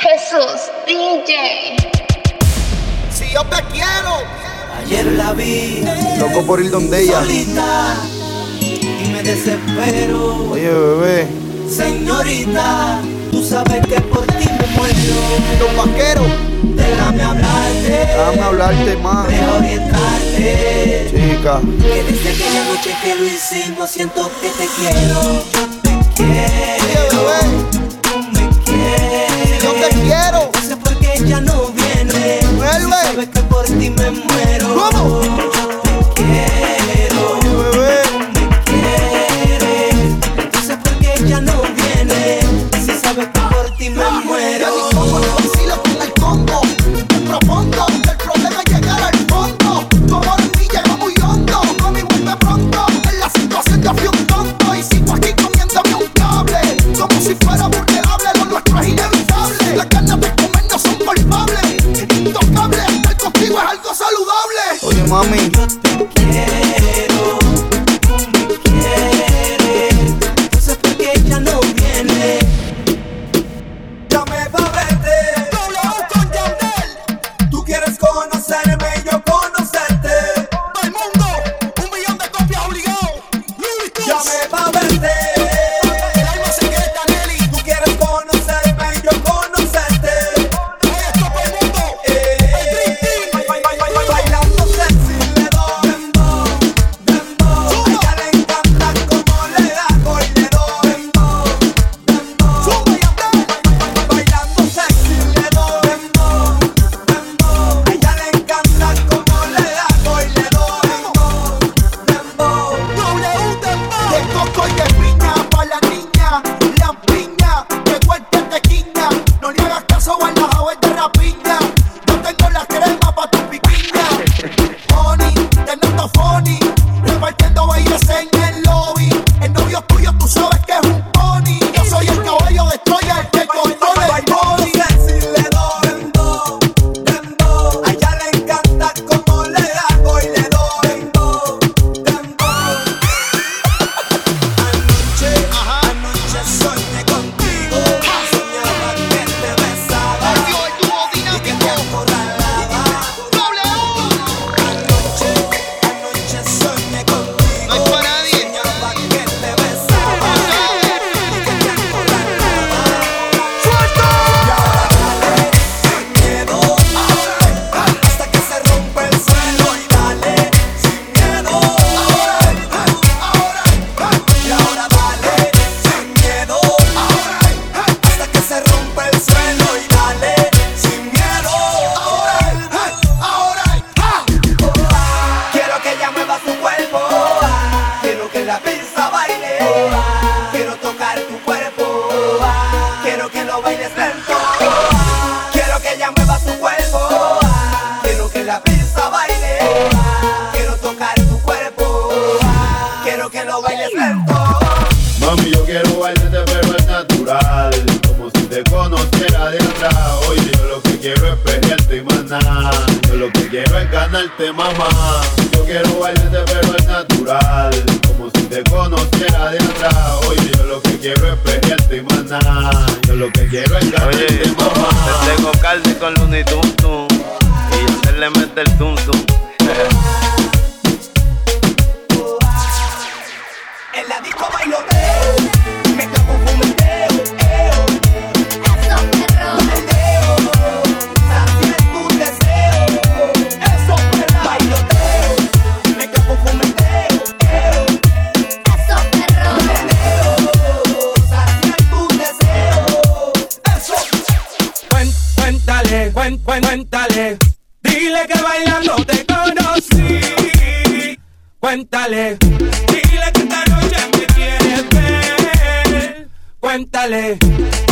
Jesús DJ. Si yo te quiero. Ayer la vi. Loco por ir donde ella. Solita, y me desespero. Oye, bebé. Señorita, tú sabes que por ti me muero. Don vaquero. Déjame hablarte. Déjame hablarte más. Déjame orientarte. Chica. Que desde aquella noche que lo hicimos siento que te quiero. Yo te quiero. Oye, bebé. me muero. Mami, yo quiero bailarte, pero es natural. Como si te conociera de atrás. Oye, yo lo que quiero es pelearte y más. Yo lo que quiero es ganarte, mamá. Yo quiero bailarte, pero es natural. Como si te conociera de atrás. Oye, yo lo que quiero es pelearte y más. Yo lo que quiero es ganarte, Oye, mamá. Te tengo caldo con Looney Tum Y yo se le mete el Tum Tum. la disco bailoteo, me está confundiendo, eso perro, bailoteo, saciar tu deseo, eso perro, bailoteo, me está confundiendo, eso perro, bailoteo, saciar tu deseo, eso. Cuen, cuéntale, cuen, cuéntale, dile que bailando te conocí, cuéntale. dale.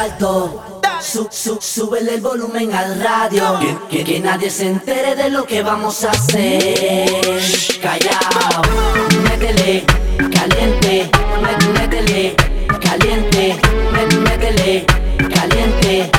alto. Su, su, súbele el volumen al radio. Que, nadie se entere de lo que vamos a hacer. Callao, métele, caliente, métele, caliente, métele, caliente.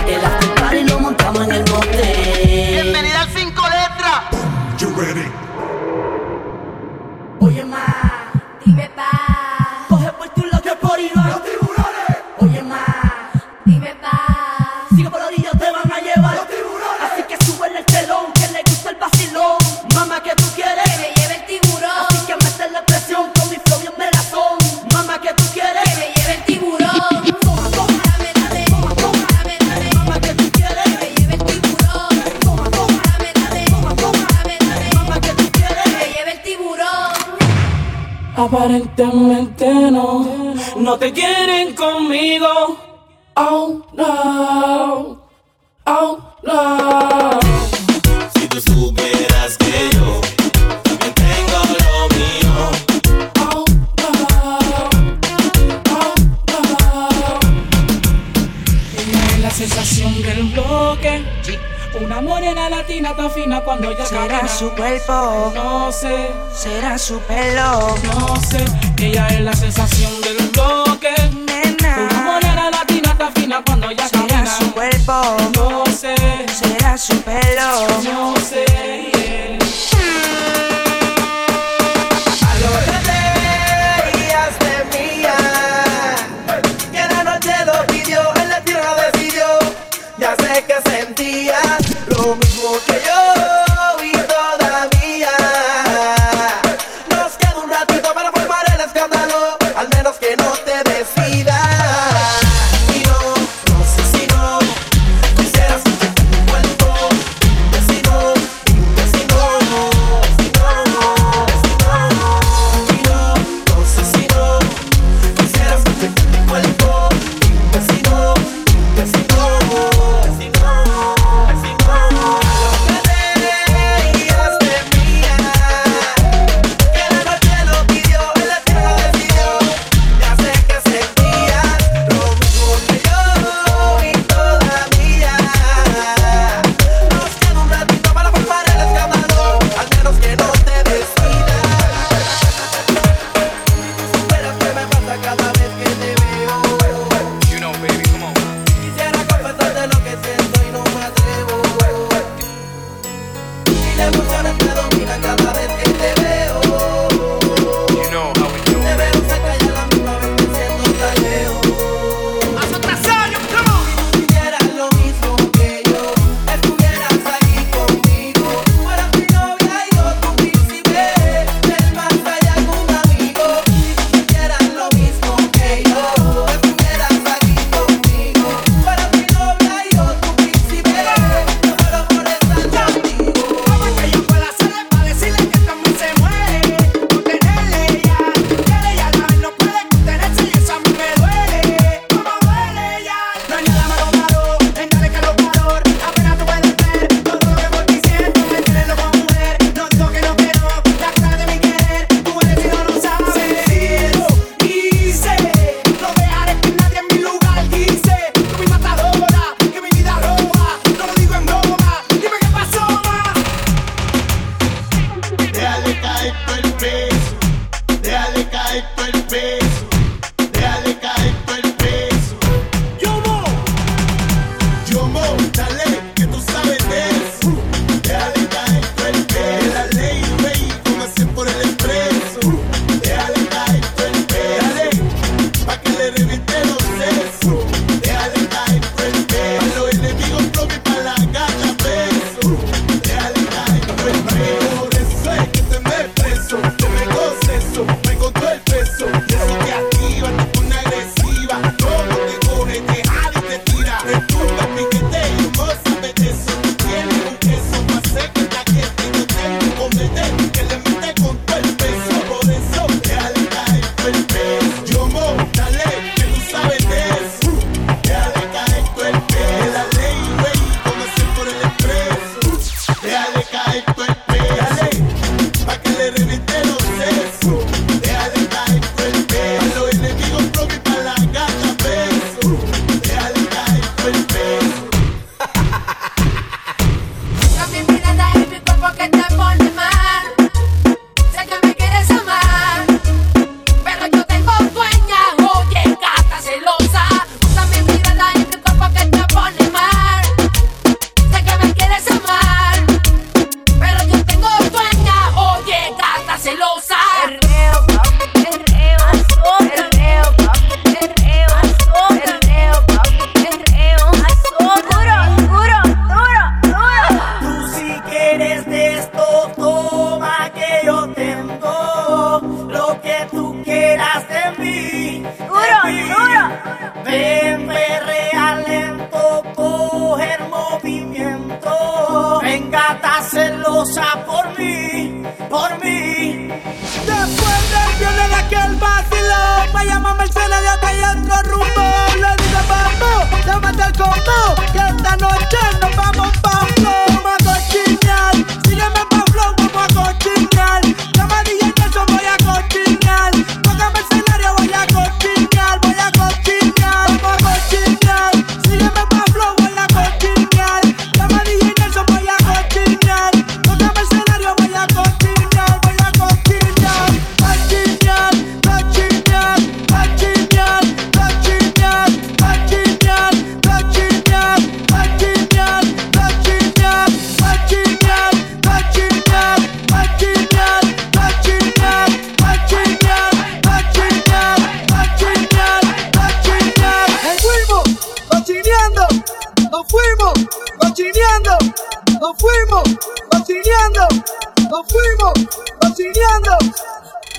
no te quieren conmigo. Oh no. su cuerpo, no sé, será su pelo, no sé, ella es la sensación del bloque. Nena, una morena latina está fina cuando ella será camina. su cuerpo, no sé, será su pelo, no sé. De esto, toma que yo tengo lo que tú quieras de mí. Duro, de mí. duro. Ven, perrea lento, coge el movimiento. Venga, está celosa por mí, por mí. Después del viernes de aquel vacilón, me llama Mercedes que hay otro rumbo. machineando, nos fuimos machineando.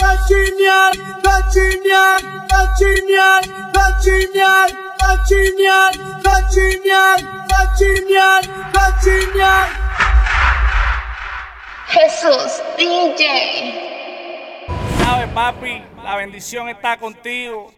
Machinear, machinear, machinear, machinear, machinear, machinear, machinear, machinear. Jesús, DJ. Sabes, papi, la bendición está contigo.